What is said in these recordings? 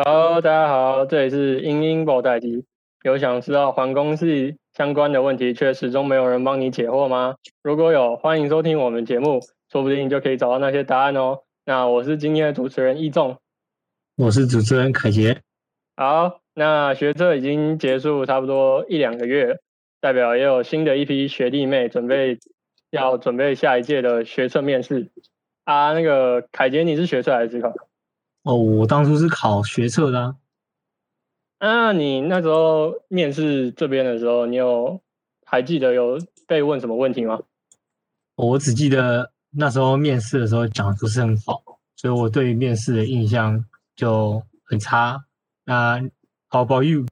Hello，大家好，这里是英英报代机。有想知道环工系相关的问题，却始终没有人帮你解惑吗？如果有，欢迎收听我们节目，说不定你就可以找到那些答案哦。那我是今天的主持人易仲，我是主持人凯杰。好，那学测已经结束差不多一两个月，代表也有新的一批学弟妹准备要准备下一届的学测面试啊。那个凯杰，你是学测还是职考？哦，我当初是考学测的啊。啊，你那时候面试这边的时候，你有还记得有被问什么问题吗？我只记得那时候面试的时候讲的不是很好，所以我对于面试的印象就很差。那 How about you？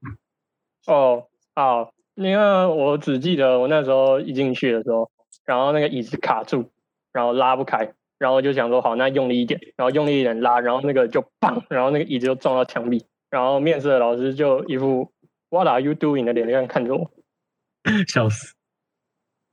哦，好，因为我只记得我那时候一进去的时候，然后那个椅子卡住，然后拉不开。然后就想说好，那用力一点，然后用力一点拉，然后那个就棒，然后那个椅子就撞到墙壁，然后面试的老师就一副 What are you doing 的脸样看着我，笑死。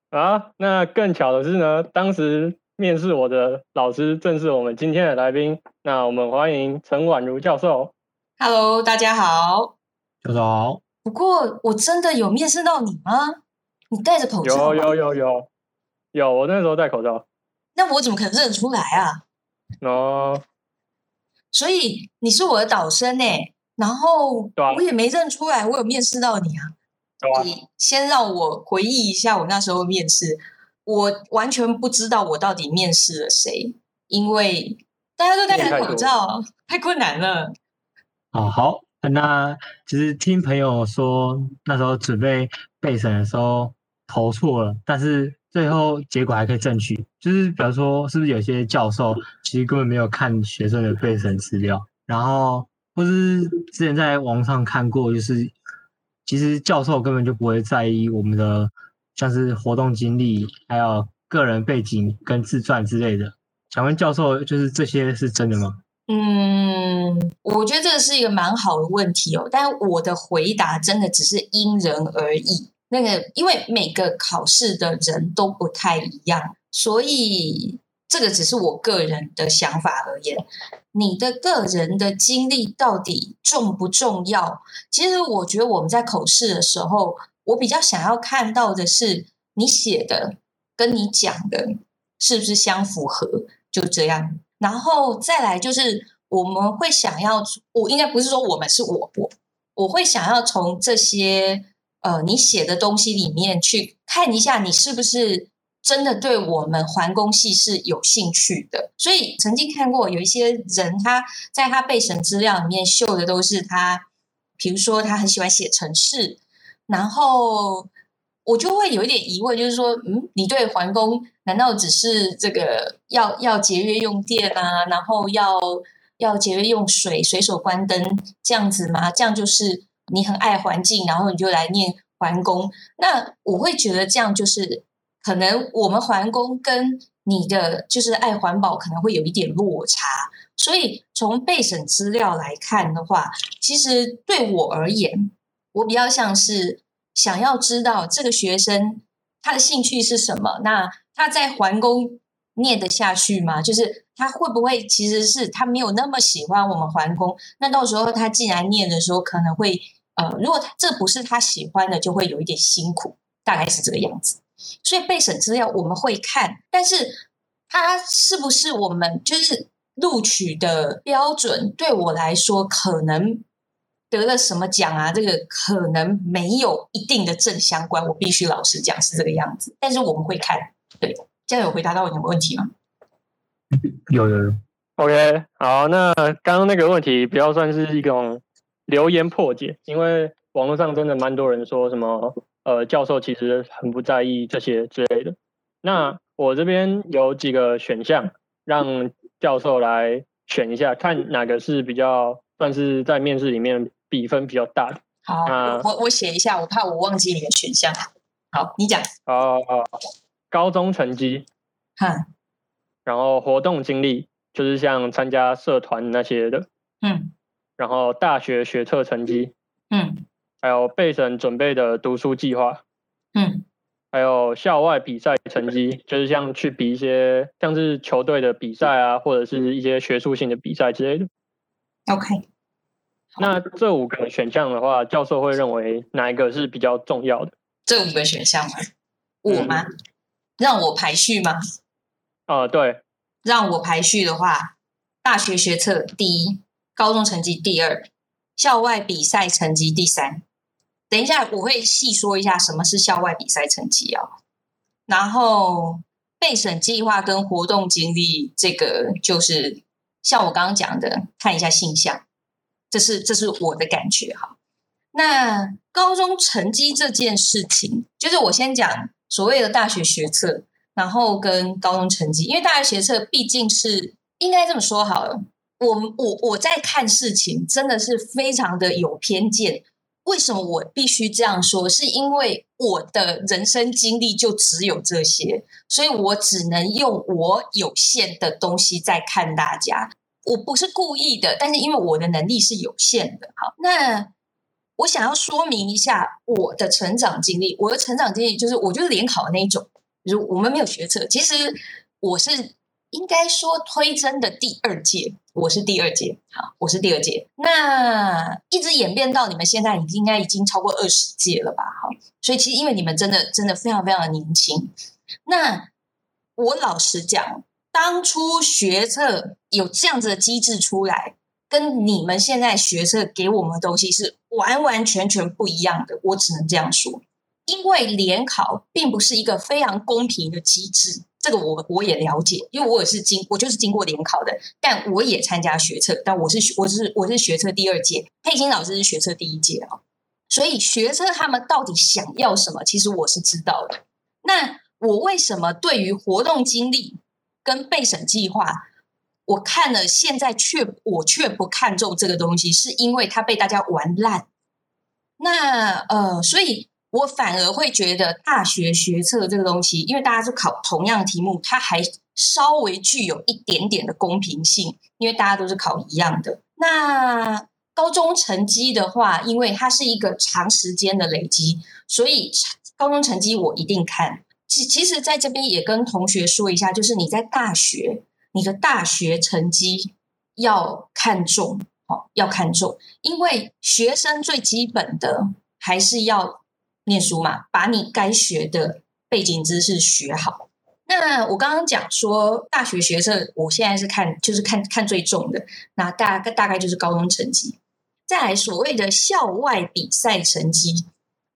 啊，那更巧的是呢，当时面试我的老师正是我们今天的来宾，那我们欢迎陈婉如教授。Hello，大家好。教授好。不过我真的有面试到你吗？你戴着口罩？有有有有有，我那时候戴口罩。那我怎么可能认出来啊？哦，所以你是我的导生呢，然后我也没认出来，我有面试到你啊。你先让我回忆一下我那时候面试，我完全不知道我到底面试了谁，因为大家都戴着口罩，太困难了。哦，好，那其实听朋友说那时候准备备审的时候投错了，但是。最后结果还可以正确，就是比如说，是不是有些教授其实根本没有看学生的备审资料，然后或是之前在网上看过，就是其实教授根本就不会在意我们的像是活动经历，还有个人背景跟自传之类的。想问教授，就是这些是真的吗？嗯，我觉得这个是一个蛮好的问题哦，但我的回答真的只是因人而异。那个，因为每个考试的人都不太一样，所以这个只是我个人的想法而言。你的个人的经历到底重不重要？其实我觉得我们在口试的时候，我比较想要看到的是你写的跟你讲的是不是相符合，就这样。然后再来就是我们会想要，我应该不是说我们是我我，我会想要从这些。呃，你写的东西里面去看一下，你是不是真的对我们环工系是有兴趣的？所以曾经看过有一些人，他在他备审资料里面秀的都是他，比如说他很喜欢写程式，然后我就会有一点疑问，就是说，嗯，你对环工难道只是这个要要节约用电啊，然后要要节约用水，随手关灯这样子吗？这样就是。你很爱环境，然后你就来念环工。那我会觉得这样就是可能我们环工跟你的就是爱环保可能会有一点落差。所以从备审资料来看的话，其实对我而言，我比较像是想要知道这个学生他的兴趣是什么。那他在环工念得下去吗？就是他会不会其实是他没有那么喜欢我们环工？那到时候他既然念的时候，可能会呃，如果这不是他喜欢的，就会有一点辛苦，大概是这个样子。所以备审资料我们会看，但是他是不是我们就是录取的标准？对我来说，可能得了什么奖啊？这个可能没有一定的正相关。我必须老实讲是这个样子，但是我们会看，对。这样有回答到你的问题吗？有有有。OK，好，那刚刚那个问题比较算是一种留言破解，因为网络上真的蛮多人说什么呃教授其实很不在意这些之类的。那我这边有几个选项，让教授来选一下，看哪个是比较算是在面试里面比分比较大的。好，那我我写一下，我怕我忘记你的选项。好，你讲。好好。高中成绩，哈，然后活动经历就是像参加社团那些的，嗯，然后大学学测成绩，嗯，还有备审准备的读书计划，嗯，还有校外比赛成绩，就是像去比一些像是球队的比赛啊，或者是一些学术性的比赛之类的。OK，那这五个选项的话，教授会认为哪一个是比较重要的？这五个选项吗？我吗？嗯、让我排序吗？呃，对。让我排序的话，大学学测第一，高中成绩第二，校外比赛成绩第三。等一下，我会细说一下什么是校外比赛成绩啊。然后备审计划跟活动经历，这个就是像我刚刚讲的，看一下性向，这是这是我的感觉哈。那高中成绩这件事情，就是我先讲所谓的大学学测，然后跟高中成绩，因为大学学测毕竟是应该这么说好了，我我我在看事情真的是非常的有偏见。为什么我必须这样说？是因为我的人生经历就只有这些，所以我只能用我有限的东西在看大家。我不是故意的，但是因为我的能力是有限的。好，那我想要说明一下我的成长经历。我的成长经历就是，我就是联考的那一种。如我们没有学测，其实我是。应该说推甄的第二届，我是第二届，好，我是第二届。那一直演变到你们现在，已经应该已经超过二十届了吧？好，所以其实因为你们真的真的非常非常的年轻。那我老实讲，当初学测有这样子的机制出来，跟你们现在学测给我们的东西是完完全全不一样的。我只能这样说，因为联考并不是一个非常公平的机制。这个我我也了解，因为我也是经我就是经过联考的，但我也参加学测，但我是我是我是学测第二届，佩欣老师是学测第一届啊，所以学测他们到底想要什么，其实我是知道的。那我为什么对于活动经历跟备审计划，我看了现在却我却不看重这个东西，是因为它被大家玩烂。那呃，所以。我反而会觉得大学学测这个东西，因为大家是考同样题目，它还稍微具有一点点的公平性，因为大家都是考一样的。那高中成绩的话，因为它是一个长时间的累积，所以高中成绩我一定看。其其实，在这边也跟同学说一下，就是你在大学，你的大学成绩要看重，哦，要看重，因为学生最基本的还是要。念书嘛，把你该学的背景知识学好。那我刚刚讲说大学学测，我现在是看就是看看最重的，那大概大概就是高中成绩。再来所谓的校外比赛成绩，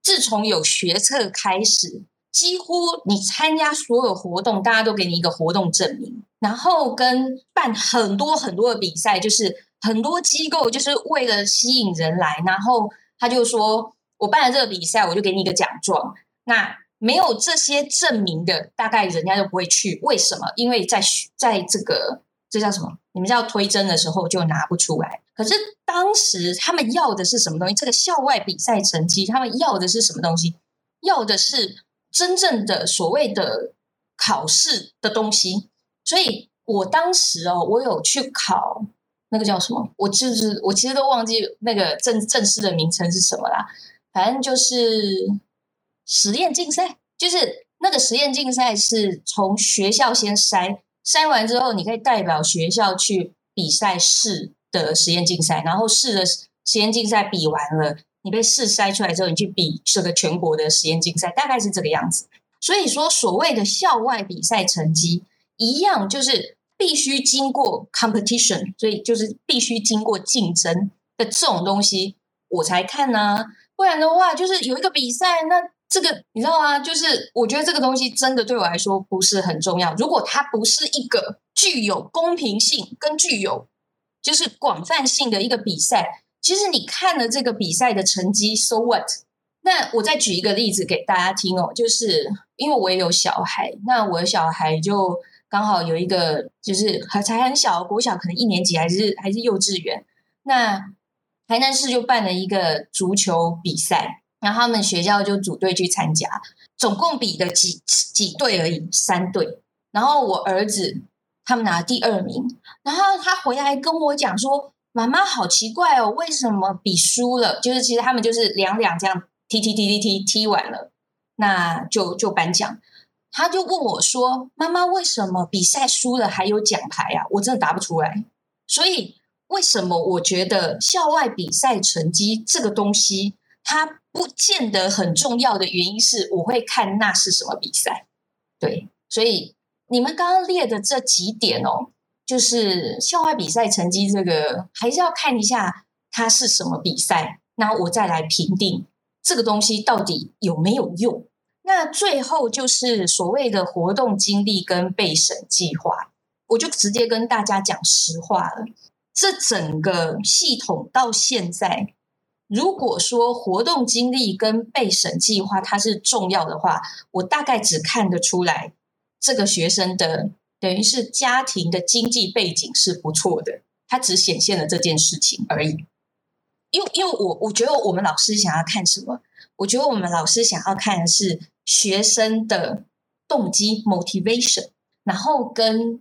自从有学测开始，几乎你参加所有活动，大家都给你一个活动证明，然后跟办很多很多的比赛，就是很多机构就是为了吸引人来，然后他就说。我办了这个比赛，我就给你一个奖状。那没有这些证明的，大概人家就不会去。为什么？因为在在这个这叫什么？你们叫推甄的时候就拿不出来。可是当时他们要的是什么东西？这个校外比赛成绩，他们要的是什么东西？要的是真正的所谓的考试的东西。所以我当时哦，我有去考那个叫什么？我就是我其实都忘记那个正正式的名称是什么啦。反正就是实验竞赛，就是那个实验竞赛是从学校先筛筛完之后，你可以代表学校去比赛市的实验竞赛，然后市的实验竞赛比完了，你被市筛出来之后，你去比这个全国的实验竞赛，大概是这个样子。所以说，所谓的校外比赛成绩一样，就是必须经过 competition，所以就是必须经过竞争的这种东西，我才看呢、不然的话，就是有一个比赛，那这个你知道吗？就是我觉得这个东西真的对我来说不是很重要。如果它不是一个具有公平性跟具有就是广泛性的一个比赛，其实你看了这个比赛的成绩，so what？那我再举一个例子给大家听哦，就是因为我也有小孩，那我的小孩就刚好有一个就是还才很小，国小可能一年级还是还是幼稚园，那。台南市就办了一个足球比赛，然后他们学校就组队去参加，总共比的几几队而已，三队。然后我儿子他们拿第二名，然后他回来跟我讲说：“妈妈好奇怪哦，为什么比输了？就是其实他们就是两两这样踢踢踢踢踢踢完了，那就就颁奖。”他就问我说：“妈妈为什么比赛输了还有奖牌啊？”我真的答不出来，所以。为什么我觉得校外比赛成绩这个东西，它不见得很重要的原因是，我会看那是什么比赛。对，所以你们刚刚列的这几点哦，就是校外比赛成绩这个，还是要看一下它是什么比赛，那我再来评定这个东西到底有没有用。那最后就是所谓的活动经历跟备审计划，我就直接跟大家讲实话了。这整个系统到现在，如果说活动经历跟备审计划它是重要的话，我大概只看得出来这个学生的等于是家庭的经济背景是不错的，他只显现了这件事情而已。因为因为我我觉得我们老师想要看什么？我觉得我们老师想要看的是。学生的动机 motivation，然后跟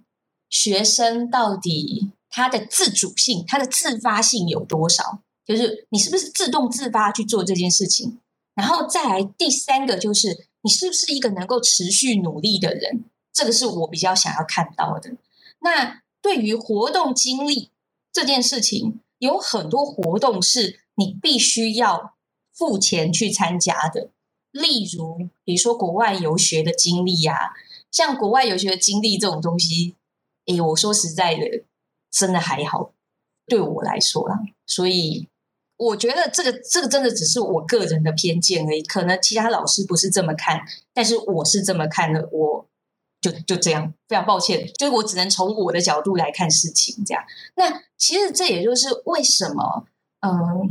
学生到底他的自主性、他的自发性有多少？就是你是不是自动自发去做这件事情？然后再来第三个就是你是不是一个能够持续努力的人？这个是我比较想要看到的。那对于活动经历这件事情，有很多活动是你必须要付钱去参加的。例如，比如说国外游学的经历呀，像国外游学的经历这种东西，诶，我说实在的，真的还好，对我来说啦。所以我觉得这个这个真的只是我个人的偏见而已，可能其他老师不是这么看，但是我是这么看的，我就就这样，非常抱歉，就是我只能从我的角度来看事情，这样。那其实这也就是为什么，嗯。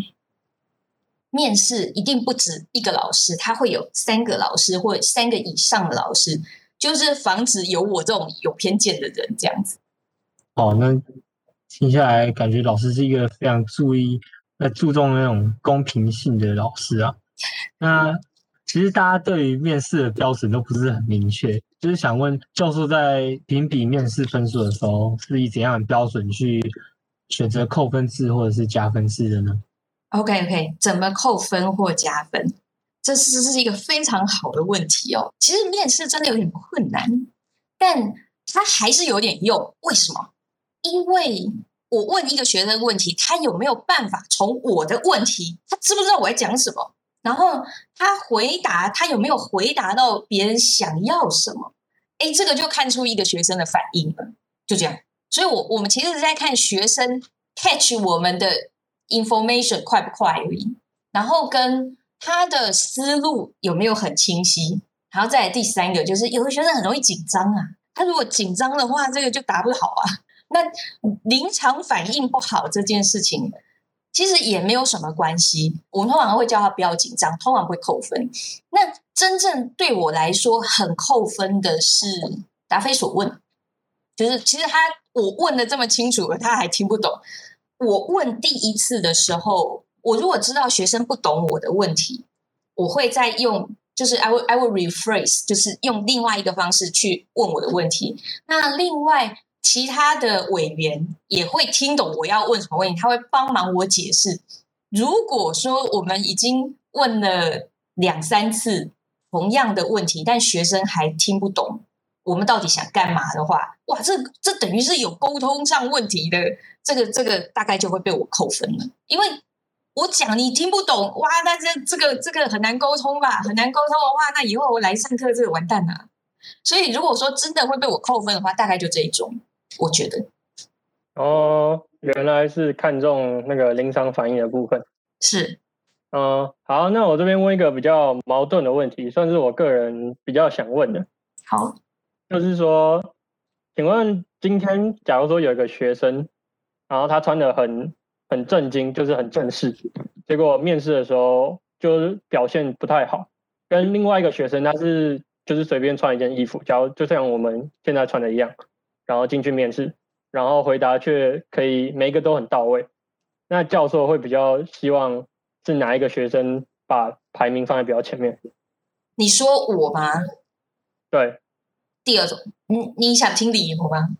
面试一定不止一个老师，他会有三个老师或三个以上的老师，就是防止有我这种有偏见的人这样子。哦，那听下来感觉老师是一个非常注意、呃注重那种公平性的老师啊。那其实大家对于面试的标准都不是很明确，就是想问教授在评比面试分数的时候，是以怎样的标准去选择扣分制或者是加分制的呢？OK OK，怎么扣分或加分？这是这是一个非常好的问题哦。其实面试真的有点困难，但它还是有点用。为什么？因为我问一个学生问题，他有没有办法从我的问题，他知不知道我在讲什么？然后他回答，他有没有回答到别人想要什么？哎，这个就看出一个学生的反应了。就这样，所以我我们其实是在看学生 catch 我们的。information 快不快而已，然后跟他的思路有没有很清晰，然后再来第三个就是有的学生很容易紧张啊，他如果紧张的话，这个就答不好啊。那临场反应不好这件事情，其实也没有什么关系。我们通常会叫他不要紧张，通常会扣分。那真正对我来说很扣分的是答非所问，就是其实他我问的这么清楚了，他还听不懂。我问第一次的时候，我如果知道学生不懂我的问题，我会再用，就是 I will I will rephrase，就是用另外一个方式去问我的问题。那另外其他的委员也会听懂我要问什么问题，他会帮忙我解释。如果说我们已经问了两三次同样的问题，但学生还听不懂。我们到底想干嘛的话，哇，这这等于是有沟通上问题的，这个这个大概就会被我扣分了，因为我讲你听不懂，哇，那这这个这个很难沟通吧？很难沟通的话，那以后我来上课这个完蛋了。所以如果说真的会被我扣分的话，大概就这一种，我觉得。哦，原来是看重那个临场反应的部分。是，嗯，好，那我这边问一个比较矛盾的问题，算是我个人比较想问的。好。就是说，请问今天假如说有一个学生，然后他穿的很很正经，就是很正式，结果面试的时候就是表现不太好，跟另外一个学生他是就是随便穿一件衣服，假如就像我们现在穿的一样，然后进去面试，然后回答却可以每一个都很到位，那教授会比较希望是哪一个学生把排名放在比较前面？你说我吗？对。第二种，你你想听理由吗？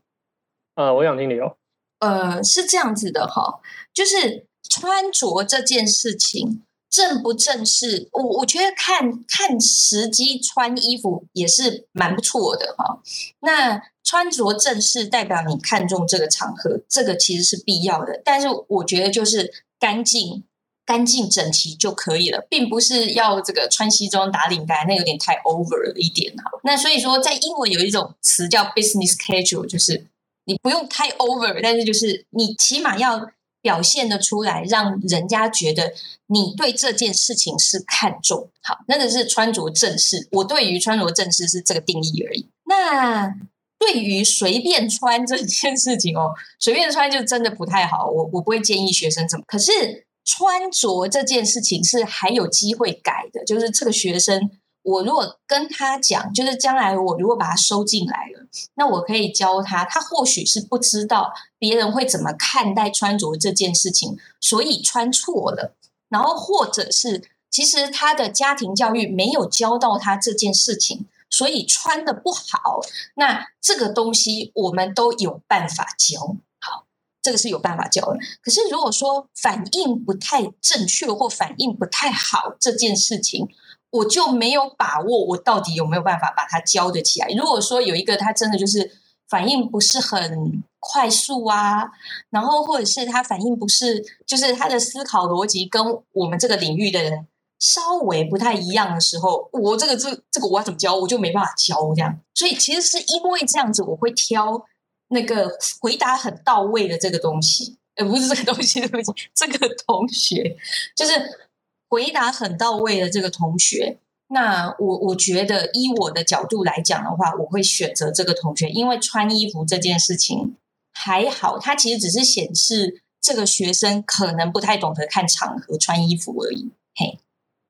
呃，我想听理由。呃，是这样子的哈，就是穿着这件事情正不正式，我我觉得看看时机穿衣服也是蛮不错的哈。那穿着正式代表你看重这个场合，这个其实是必要的。但是我觉得就是干净、干净整齐就可以了，并不是要这个穿西装打领带，那有点太 over 了一点哈。那所以说，在英文有一种词叫 business casual，就是你不用太 over，但是就是你起码要。表现的出来，让人家觉得你对这件事情是看重。好，那个是穿着正式。我对于穿着正式是这个定义而已。那对于随便穿这件事情哦，随便穿就真的不太好。我我不会建议学生怎么。可是穿着这件事情是还有机会改的，就是这个学生。我如果跟他讲，就是将来我如果把他收进来了，那我可以教他。他或许是不知道别人会怎么看待穿着这件事情，所以穿错了。然后或者是其实他的家庭教育没有教到他这件事情，所以穿得不好。那这个东西我们都有办法教，好，这个是有办法教的。可是如果说反应不太正确或反应不太好这件事情，我就没有把握，我到底有没有办法把它教得起来？如果说有一个他真的就是反应不是很快速啊，然后或者是他反应不是，就是他的思考逻辑跟我们这个领域的人稍微不太一样的时候，我这个这这个我要怎么教，我就没办法教这样。所以其实是因为这样子，我会挑那个回答很到位的这个东西，而不是这个东西，对不起，这个同学就是。回答很到位的这个同学，那我我觉得依我的角度来讲的话，我会选择这个同学，因为穿衣服这件事情还好，它其实只是显示这个学生可能不太懂得看场合穿衣服而已。嘿，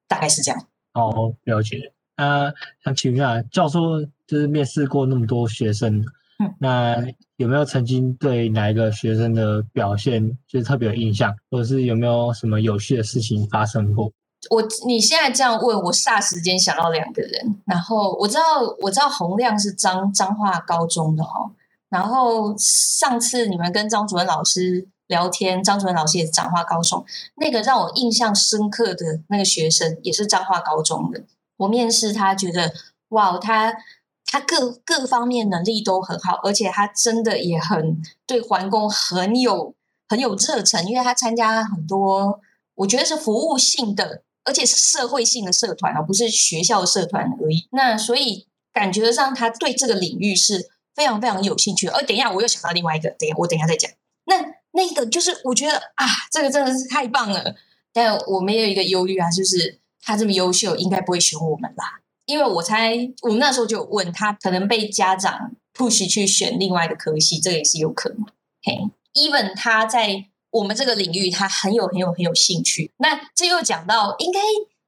大概是这样。哦，了解。呃，想请问一下教授，就是面试过那么多学生，嗯，那有没有曾经对哪一个学生的表现就是特别有印象，或者是有没有什么有趣的事情发生过？我你现在这样问我，霎时间想到两个人，然后我知道我知道洪亮是彰彰化高中的哈，然后上次你们跟张主任老师聊天，张主任老师也是彰化高中，那个让我印象深刻的那个学生也是彰化高中的，我面试他觉得哇，他他各各方面能力都很好，而且他真的也很对环工很有很有热忱，因为他参加很多我觉得是服务性的。而且是社会性的社团，而不是学校社团而已。那所以感觉上他对这个领域是非常非常有兴趣。而等一下，我又想到另外一个，等一下我等一下再讲。那那个就是我觉得啊，这个真的是太棒了。但我们也有一个忧虑啊，就是他这么优秀，应该不会选我们啦。因为我猜我们那时候就问他，可能被家长 push 去选另外的科系，这个也是有可能。嘿，even 他在。我们这个领域，他很有很有很有兴趣。那这又讲到，应该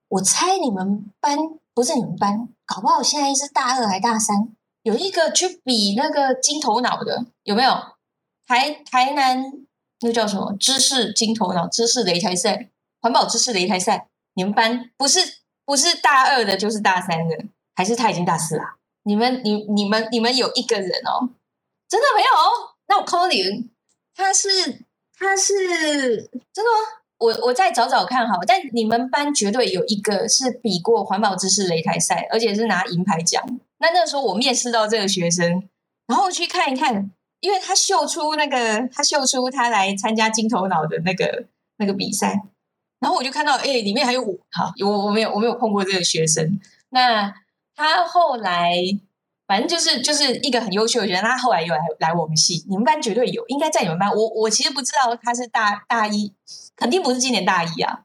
我猜你们班不是你们班，搞不好现在是大二还大三，有一个去比那个金头脑的，有没有？台台南那叫什么？知识金头脑，知识擂台赛，环保知识擂台赛。你们班不是不是大二的，就是大三的，还是他已经大四了？你们你你们你们有一个人哦，真的没有？那我 call 你，他是。他是真的吗？我我再找找看哈。但你们班绝对有一个是比过环保知识擂台赛，而且是拿银牌奖。那那时候我面试到这个学生，然后去看一看，因为他秀出那个，他秀出他来参加金头脑的那个那个比赛，然后我就看到，哎，里面还有我，好，我我没有我没有碰过这个学生。那他后来。反正就是就是一个很优秀的学生，他后来又来来我们系，你们班绝对有，应该在你们班。我我其实不知道他是大大一，肯定不是今年大一啊。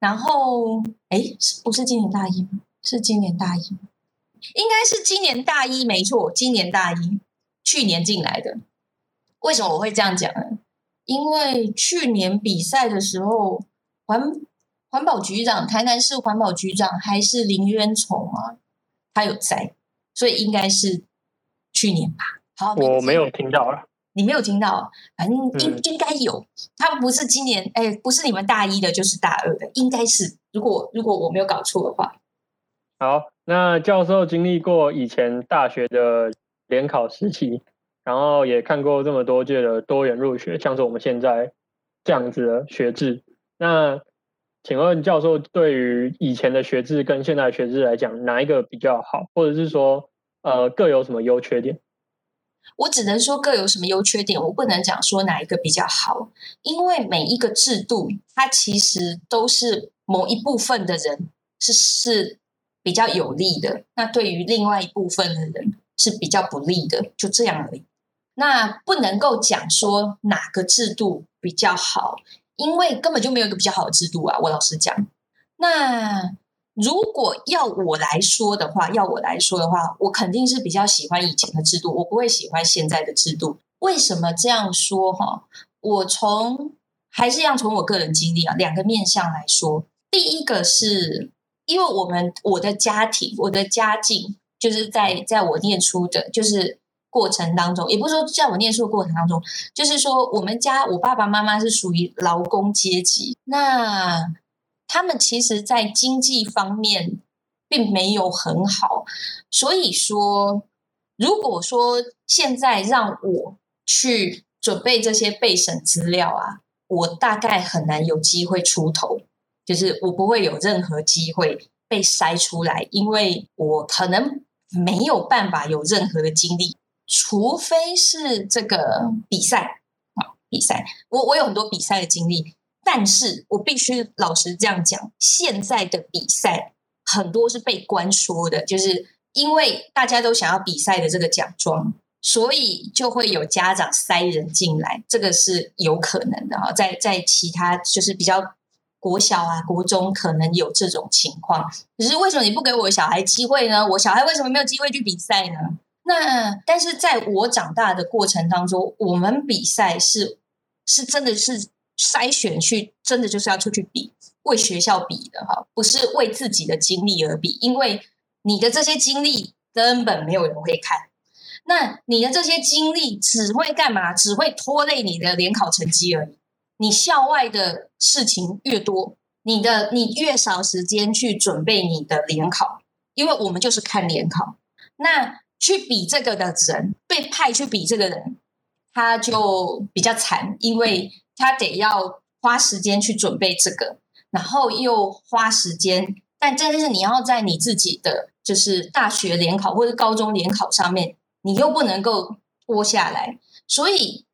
然后，哎，是不是今年大一吗？是今年大一，应该是今年大一，没错，今年大一，去年进来的。为什么我会这样讲呢？因为去年比赛的时候，环环保局长，台南市环保局长还是林渊崇啊，他有在。所以应该是去年吧。好，我没有听到了。你没有听到，反正应应该有。他不是今年，哎，不是你们大一的，就是大二的，应该是。如果如果我没有搞错的话。好，那教授经历过以前大学的联考时期，然后也看过这么多届的多元入学，像是我们现在这样子的学制，那。请问教授，对于以前的学制跟现在的学制来讲，哪一个比较好，或者是说，呃，各有什么优缺点？我只能说各有什么优缺点，我不能讲说哪一个比较好，因为每一个制度它其实都是某一部分的人是是比较有利的，那对于另外一部分的人是比较不利的，就这样而已。那不能够讲说哪个制度比较好，因为根本就没有一个比较好的制度啊！我老实讲，那。如果要我来说的话，要我来说的话，我肯定是比较喜欢以前的制度，我不会喜欢现在的制度。为什么这样说？哈，我从还是要从我个人经历啊，两个面向来说。第一个是因为我们我的家庭，我的家境，就是在在我念书的，就是过程当中，也不是说在我念书的过程当中，就是说我们家我爸爸妈妈是属于劳工阶级，那。他们其实，在经济方面并没有很好，所以说，如果说现在让我去准备这些备审资料啊，我大概很难有机会出头，就是我不会有任何机会被筛出来，因为我可能没有办法有任何的经历，除非是这个比赛啊，比赛，我我有很多比赛的经历。但是我必须老实这样讲，现在的比赛很多是被关说的，就是因为大家都想要比赛的这个奖状，所以就会有家长塞人进来，这个是有可能的哈。在在其他就是比较国小啊、国中可能有这种情况，可是为什么你不给我小孩机会呢？我小孩为什么没有机会去比赛呢？那但是在我长大的过程当中，我们比赛是是真的是。筛选去真的就是要出去比，为学校比的哈，不是为自己的经历而比，因为你的这些经历根本没有人会看，那你的这些经历只会干嘛？只会拖累你的联考成绩而已。你校外的事情越多，你的你越少时间去准备你的联考，因为我们就是看联考。那去比这个的人，被派去比这个人，他就比较惨，因为。他得要花时间去准备这个，然后又花时间，但真是你要在你自己的就是大学联考或者高中联考上面，你又不能够拖下来，所以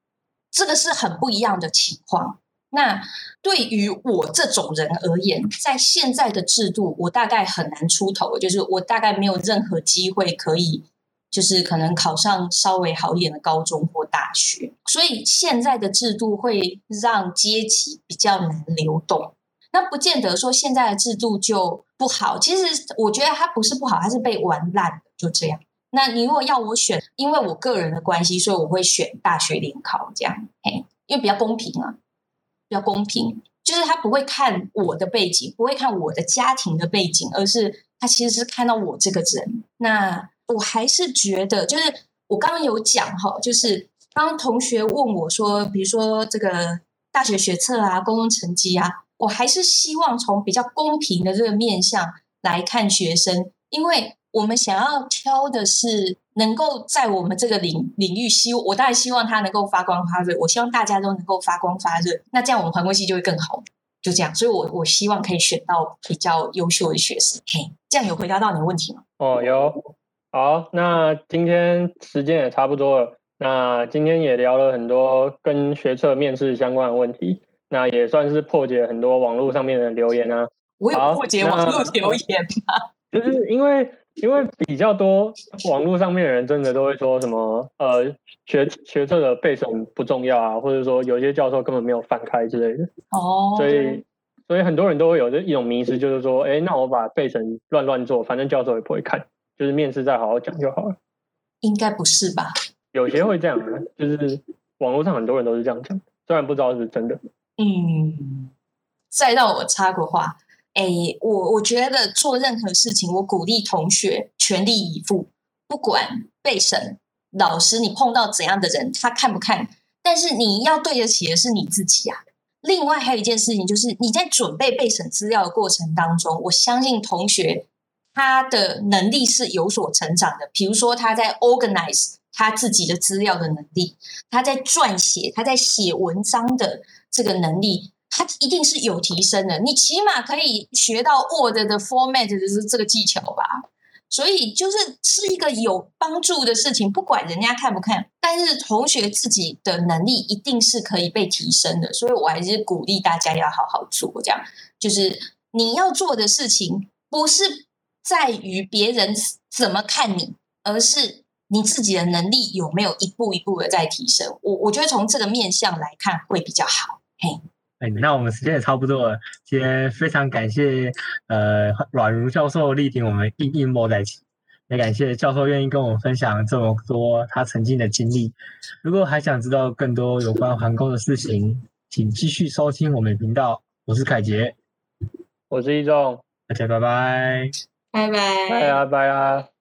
这个是很不一样的情况。那对于我这种人而言，在现在的制度，我大概很难出头，就是我大概没有任何机会可以。就是可能考上稍微好一点的高中或大学，所以现在的制度会让阶级比较难流动。那不见得说现在的制度就不好，其实我觉得它不是不好，它是被玩烂的，就这样。那你如果要我选，因为我个人的关系，所以我会选大学联考这样，嘿，因为比较公平啊，比较公平，就是他不会看我的背景，不会看我的家庭的背景，而是他其实是看到我这个人。那我还是觉得，就是我刚刚有讲哈，就是刚刚同学问我说，比如说这个大学学测啊、高中成绩啊，我还是希望从比较公平的这个面向来看学生，因为我们想要挑的是能够在我们这个领领域希，我当然希望它能够发光发热，我希望大家都能够发光发热，那这样我们环工系就会更好，就这样，所以我我希望可以选到比较优秀的学生，嘿，这样有回答到你的问题吗？哦，有。好，那今天时间也差不多了。那今天也聊了很多跟学测面试相关的问题，那也算是破解很多网络上面的留言啊。我有破解网络留言吗？就是因为因为比较多网络上面的人真的都会说什么呃学学测的背诵不重要啊，或者说有些教授根本没有翻开之类的。哦。所以所以很多人都会有这一种迷思，就是说，哎，那我把背诵乱乱做，反正教授也不会看。就是面试再好好讲就好了，应该不是吧？有些会这样的，就是网络上很多人都是这样讲，虽然不知道是真的。嗯，再让我插个话，哎，我我觉得做任何事情，我鼓励同学全力以赴，不管备审老师你碰到怎样的人，他看不看，但是你要对得起的是你自己啊。另外还有一件事情，就是你在准备备审资料的过程当中，我相信同学。他的能力是有所成长的，比如说他在 organize 他自己的资料的能力，他在撰写、他在写文章的这个能力，它一定是有提升的。你起码可以学到 Word 的 format 的这个技巧吧？所以就是是一个有帮助的事情，不管人家看不看，但是同学自己的能力一定是可以被提升的，所以我还是鼓励大家要好好做。这样就是你要做的事情，不是在于别人怎么看你，而是你自己的能力有没有一步一步的在提升。我我觉得从这个面向来看会比较好。嘿。哎，那我们时间也差不多了。今天非常感谢呃阮如教授力挺我们硬硬摸在一起，也感谢教授愿意跟我们分享这么多他曾经的经历。如果还想知道更多有关环工的事情，请继续收听我们的频道。我是凯杰，我是一中，大家拜拜，拜拜，拜啊拜啊。